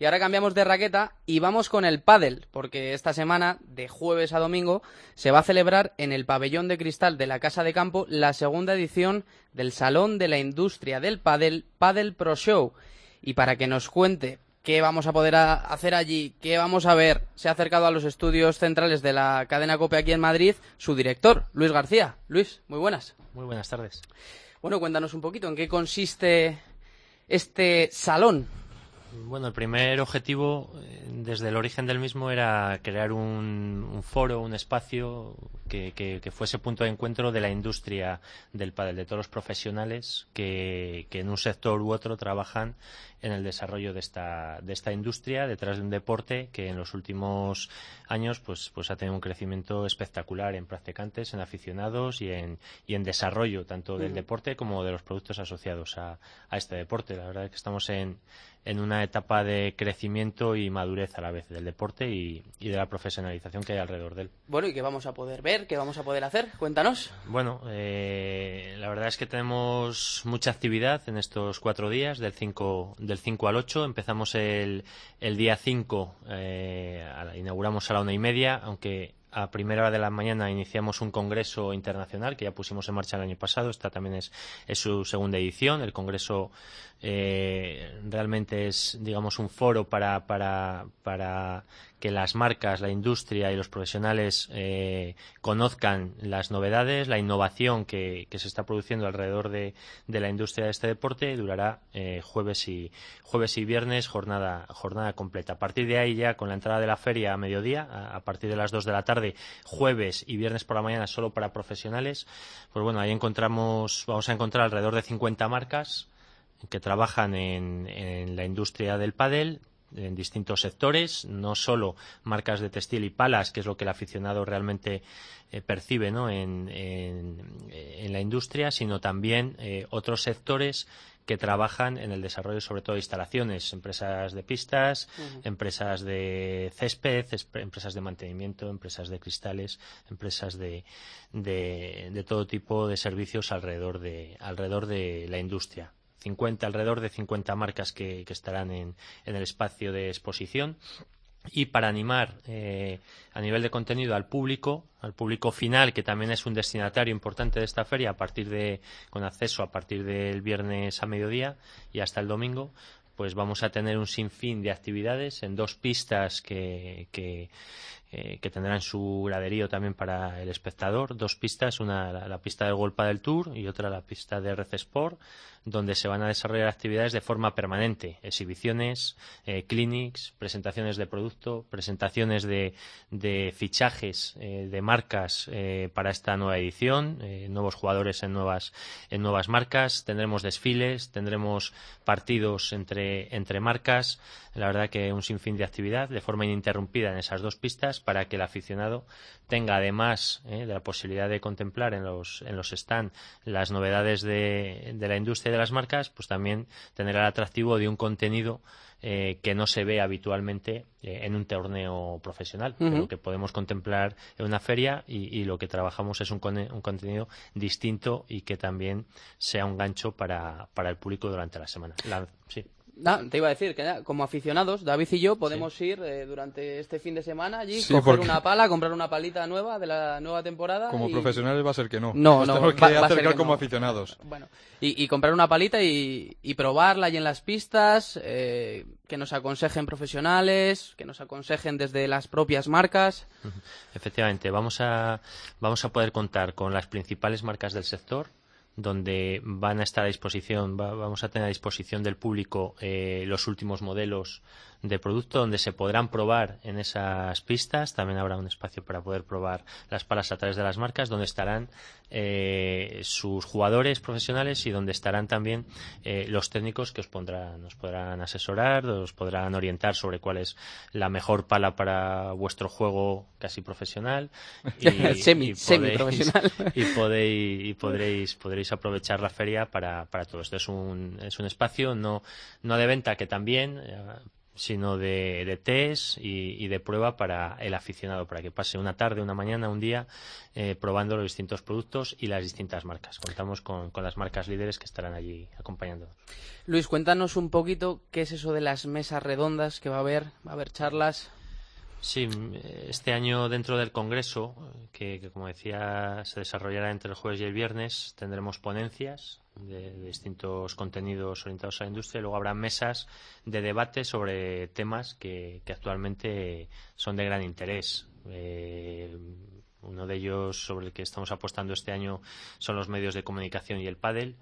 Y ahora cambiamos de raqueta y vamos con el pádel, porque esta semana, de jueves a domingo, se va a celebrar en el pabellón de cristal de la Casa de Campo la segunda edición del Salón de la Industria del Pádel, Padel Pro Show. Y para que nos cuente qué vamos a poder hacer allí, qué vamos a ver, se ha acercado a los estudios centrales de la cadena COPE aquí en Madrid su director, Luis García. Luis, muy buenas. Muy buenas tardes. Bueno, cuéntanos un poquito en qué consiste este salón. Bueno, el primer objetivo eh, desde el origen del mismo era crear un, foro, un espacio que, fuese punto de encuentro de la industria del pádel, de todos los profesionales que, en un sector u otro trabajan en el desarrollo de esta, de esta industria detrás de un deporte que en los últimos años pues, pues ha tenido un crecimiento espectacular en practicantes, en aficionados y en, y en desarrollo tanto del deporte como de los productos asociados a, a este deporte. La verdad es que estamos en, en una etapa de crecimiento y madurez a la vez del deporte y, de la profesionalización que hay alrededor de él. Bueno, ¿y qué vamos a poder ver? ¿Qué vamos a poder hacer? Cuéntanos. Bueno, eh, la verdad es que tenemos mucha actividad en estos cuatro días, del 5, del 5 al 8. Empezamos el, el día 5, eh, inauguramos a la una y media, aunque a primera hora de la mañana iniciamos un congreso internacional que ya pusimos en marcha el año pasado. Esta también es, es su segunda edición. El congreso eh, realmente es, digamos, un foro para, para, para que las marcas, la industria y los profesionales eh, conozcan las novedades, la innovación que, se está produciendo alrededor de, la industria de este deporte. Durará eh, jueves y jueves y viernes jornada jornada completa. A partir de ahí ya con la entrada de la feria a mediodía, a, partir de las 2 de la tarde, jueves y viernes por la mañana solo para profesionales. Pues bueno, ahí encontramos vamos a encontrar alrededor de 50 marcas que trabajan en, en la industria del pádel, en distintos sectores, no solo marcas de textil y palas, que es lo que el aficionado realmente eh, percibe en, en, la industria, sino también eh, otros sectores que trabajan en el desarrollo sobre todo de instalaciones, empresas de pistas, empresas de césped, empresas de mantenimiento, empresas de cristales, empresas de, de, todo tipo de servicios alrededor de, alrededor de la industria. 50, alrededor de 50 marcas que, estarán en, el espacio de exposición. Y para animar eh, a nivel de contenido al público, al público final, que también es un destinatario importante de esta feria, a partir de, con acceso a partir del viernes a mediodía y hasta el domingo, pues vamos a tener un sinfín de actividades en dos pistas que, que, eh, tendrán su graderío también para el espectador. Dos pistas, una la, pista del Golpa del Tour y otra la pista de Red Sport, donde se van a desarrollar actividades de forma permanente, exhibiciones, eh, clinics, presentaciones de producto, presentaciones de, de fichajes eh, de marcas eh, para esta nueva edición, nuevos jugadores en nuevas, en nuevas marcas, tendremos desfiles, tendremos partidos entre, entre marcas, la verdad que un sinfín de actividad de forma ininterrumpida en esas dos pistas para que el aficionado tenga además de la posibilidad de contemplar en los, en los stand las novedades de, de la industria de las marcas, pues también tener el atractivo de un contenido eh, que no se ve habitualmente eh, en un torneo profesional, pero que podemos contemplar en una feria y, lo que trabajamos es un, un, contenido distinto y que también sea un gancho para, para el público durante la semana. sí te iba a decir que como aficionados, David y yo podemos ir eh, durante este fin de semana allí, coger una pala, comprar una palita nueva de la nueva temporada. Como profesionales va a ser que no. No, no. Tenemos que acercar como aficionados. Bueno, y, comprar una palita y, probarla allí en las pistas, eh, que nos aconsejen profesionales, que nos aconsejen desde las propias marcas. Efectivamente, vamos a, vamos a poder contar con las principales marcas del sector donde van a estar a disposición, vamos a tener a disposición del público eh, los últimos modelos de producto donde se podrán probar en esas pistas. También habrá un espacio para poder probar las palas a través de las marcas, donde estarán eh, sus jugadores profesionales y donde estarán también eh, los técnicos que os pondrán, nos podrán asesorar, os podrán orientar sobre cuál es la mejor pala para vuestro juego casi profesional. Y, semi, profesional. Y, podéis, y podréis, podréis aprovechar la feria para, para todo esto. Es un, es un espacio no, no de venta que también eh, sino de, test y, de prueba para el aficionado, para que pase una tarde, una mañana, un día eh, probando los distintos productos y las distintas marcas. Contamos con, las marcas líderes que estarán allí acompañándonos. Luis, cuéntanos un poquito qué es eso de las mesas redondas que va a haber, va a haber charlas. Sí, este año dentro del Congreso, que, como decía se desarrollará entre el jueves y el viernes, tendremos ponencias de, distintos contenidos orientados a la industria y luego habrá mesas de debate sobre temas que, actualmente son de gran interés. Eh, uno de ellos sobre el que estamos apostando este año son los medios de comunicación y el pádel,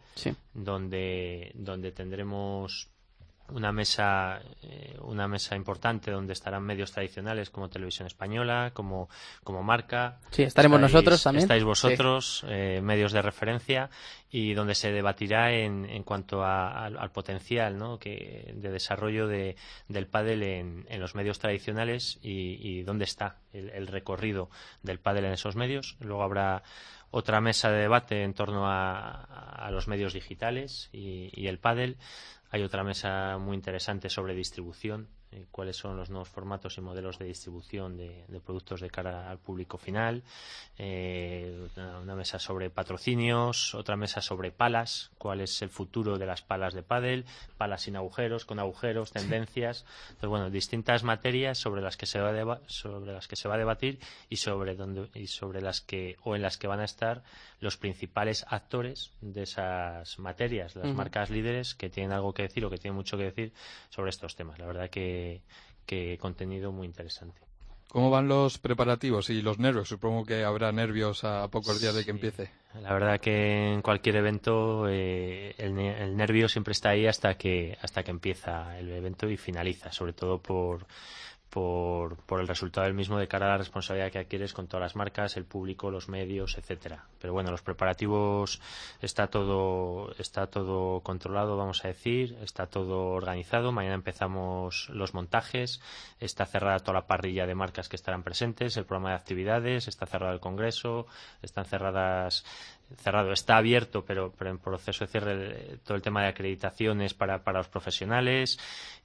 donde, donde tendremos una mesa eh, una mesa importante donde estarán medios tradicionales como televisión española como como marca. Sí estaremos nosotros también. estáis vosotros eh, medios de referencia y donde se debatirá en, en cuanto al potencial ¿no? que de desarrollo de, del pádel en, en, los medios tradicionales y, dónde está el, recorrido del pádel en esos medios. Luego habrá otra mesa de debate en torno a, a los medios digitales y, y el pádel hay otra mesa muy interesante sobre distribución eh, cuáles son los nuevos formatos y modelos de distribución de, productos de cara al público final, eh, una, mesa sobre patrocinios, otra mesa sobre palas, cuál es el futuro de las palas de pádel, palas sin agujeros, con agujeros, tendencias, entonces bueno, distintas materias sobre las que se va a sobre las que se va a debatir y sobre donde y sobre las que o en las que van a estar los principales actores de esas materias, las marcas líderes que tienen algo que decir o que tienen mucho que decir sobre estos temas. La verdad que que, contenido muy interesante. ¿Cómo van los preparativos y los nervios? Supongo que habrá nervios a pocos días de que empiece. La verdad que en cualquier evento eh, el, el, nervio siempre está ahí hasta que hasta que empieza el evento y finaliza, sobre todo por por, por, el resultado del mismo de cara a la responsabilidad que adquieres con todas las marcas, el público, los medios, etcétera. Pero bueno, los preparativos está todo está todo controlado, vamos a decir, está todo organizado. Mañana empezamos los montajes, está cerrada toda la parrilla de marcas que estarán presentes, el programa de actividades, está cerrado el congreso, están cerradas cerrado, está abierto, pero, pero en proceso de cierre todo el tema de acreditaciones para, para los profesionales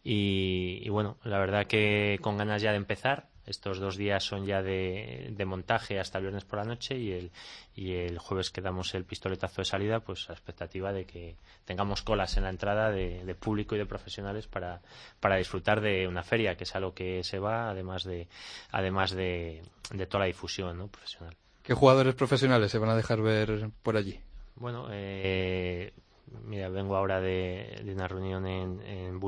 y, bueno, la verdad que con ganas ya de empezar. Estos dos días son ya de, montaje hasta el viernes por la noche y el, y el jueves que damos el pistoletazo de salida, pues a expectativa de que tengamos colas en la entrada de, público y de profesionales para, para disfrutar de una feria, que es a lo que se va, además de, además de, de toda la difusión ¿no? profesional. ¿Qué jugadores profesionales se van a dejar ver por allí? Bueno, eh, mira, vengo ahora de, una reunión en, en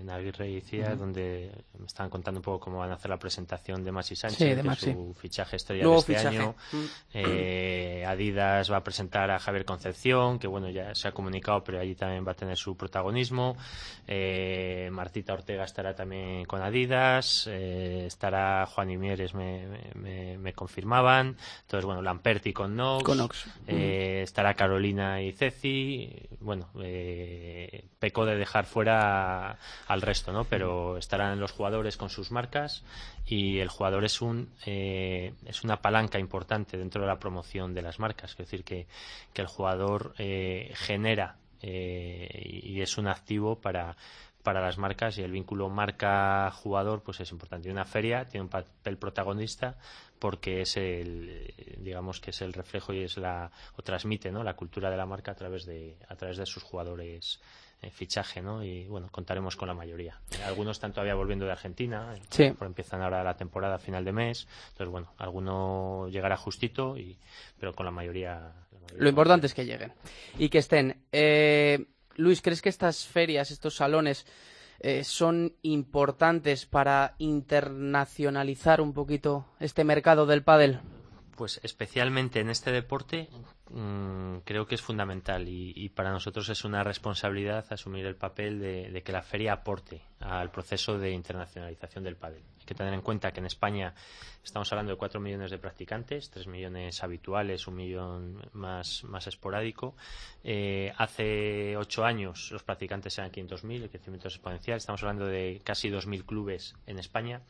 en Aguirre y Cía, donde me estaban contando un poco cómo van a hacer la presentación de Maxi Sánchez, de su fichaje estrella de este año. Eh, Adidas va a presentar a Javier Concepción, que bueno, ya se ha comunicado, pero allí también va a tener su protagonismo. Eh, Martita Ortega estará también con Adidas, eh, estará Juan y Mieres, me, me, confirmaban. Entonces, bueno, Lamperti con Nox. Con Nox. Estará Carolina y Ceci. Bueno, pecó de dejar fuera al resto, ¿no? Pero estarán los jugadores con sus marcas y el jugador es un eh, es una palanca importante dentro de la promoción de las marcas, es decir que, que el jugador eh, genera eh, y es un activo para para las marcas y el vínculo marca jugador pues es importante. Y una feria tiene un papel protagonista porque es el digamos que es el reflejo y es la o transmite ¿no? la cultura de la marca a través de a través de sus jugadores eh, fichaje, ¿no? Y bueno, contaremos con la mayoría. Eh, algunos están todavía volviendo de Argentina, eh, sí. empiezan ahora la temporada a final de mes, entonces bueno, alguno llegará justito, y, pero con la mayoría, Lo importante es que lleguen y que estén. Luis, ¿crees que estas ferias, estos salones, son importantes para internacionalizar un poquito este mercado del pádel? Pues especialmente en este deporte mm, creo que es fundamental y, para nosotros es una responsabilidad asumir el papel de, que la feria aporte al proceso de internacionalización del pádel. Hay que tener en cuenta que en España estamos hablando de 4 millones de practicantes, 3 millones habituales, un millón más, más esporádico. Eh, hace 8 años los practicantes eran 500.000, el crecimiento es exponencial. Estamos hablando de casi 2.000 clubes en España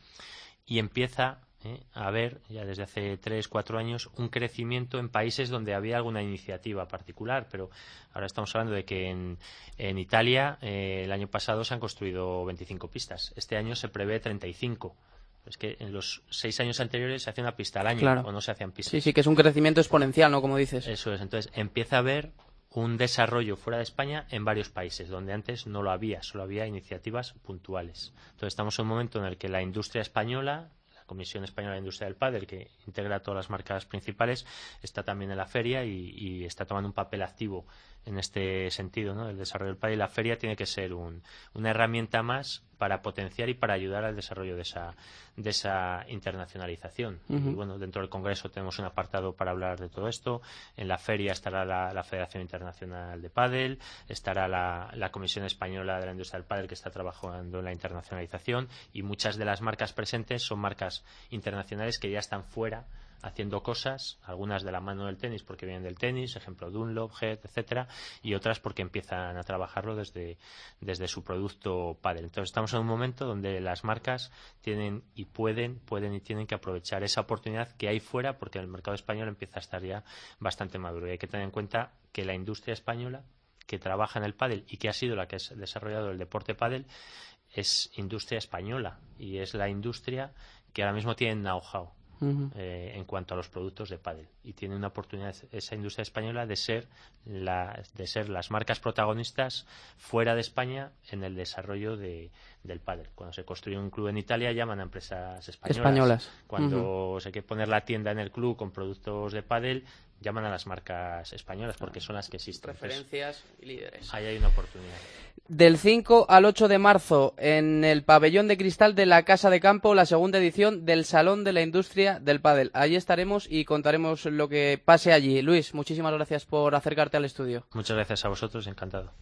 y empieza ¿eh? a ver, ya desde hace tres, cuatro años, un crecimiento en países donde había alguna iniciativa particular, pero ahora estamos hablando de que en, en Italia eh, el año pasado se han construido 25 pistas, este año se prevé 35. Es que en los seis años anteriores se hacía una pista al año o no se hacían pistas. Sí, sí, que es un crecimiento exponencial, ¿no? Como dices. Eso es. Entonces empieza a haber un desarrollo fuera de España en varios países, donde antes no lo había, solo había iniciativas puntuales. Entonces estamos en un momento en el que la industria española, Comisión Española de Industria del Padre, que integra todas las marcas principales, está también en la feria y, está tomando un papel activo en este sentido, ¿no? El desarrollo del padre y la feria tiene que ser una herramienta más para potenciar y para ayudar al desarrollo de esa, de esa internacionalización. Y bueno, dentro del Congreso tenemos un apartado para hablar de todo esto. En la feria estará la, Federación Internacional de Padel, estará la, Comisión Española de la Industria del Padel que está trabajando en la internacionalización y muchas de las marcas presentes son marcas internacionales que ya están fuera haciendo cosas, algunas de la mano del tenis porque vienen del tenis, ejemplo Dunlop, Head, etcétera, y otras porque empiezan a trabajarlo desde, desde su producto padre. Entonces estamos en un momento donde las marcas tienen y pueden, pueden y tienen que aprovechar esa oportunidad que hay fuera porque el mercado español empieza a estar ya bastante maduro. Y hay que tener en cuenta que la industria española que trabaja en el pádel y que ha sido la que ha desarrollado el deporte pádel es industria española y es la industria que ahora mismo tiene know-how eh, en cuanto a los productos de pádel. Y tiene una oportunidad esa industria española de ser de ser las marcas protagonistas fuera de España en el desarrollo de, del pádel. Cuando se construye un club en Italia llaman a empresas españolas. Cuando se quiere poner la tienda en el club con productos de pádel llaman a las marcas españolas porque son las que existen. Referencias y líderes. Ahí hay una oportunidad. Del 5 al 8 de marzo, en el pabellón de cristal de la Casa de Campo, la segunda edición del Salón de la Industria del Pádel. Allí estaremos y contaremos lo que pase allí. Luis, muchísimas gracias por acercarte al estudio. Muchas gracias a vosotros, encantado.